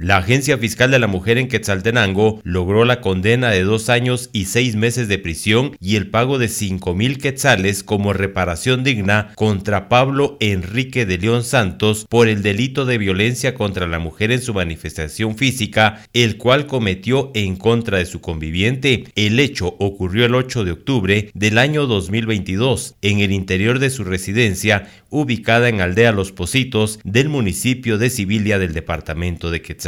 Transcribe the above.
La Agencia Fiscal de la Mujer en Quetzaltenango logró la condena de dos años y seis meses de prisión y el pago de cinco mil quetzales como reparación digna contra Pablo Enrique de León Santos por el delito de violencia contra la mujer en su manifestación física, el cual cometió en contra de su conviviente. El hecho ocurrió el 8 de octubre del año 2022 en el interior de su residencia ubicada en Aldea Los Positos del municipio de Sibilia del departamento de Quetzaltenango.